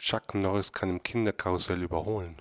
Chuck Norris kann im Kinderkarussell überholen.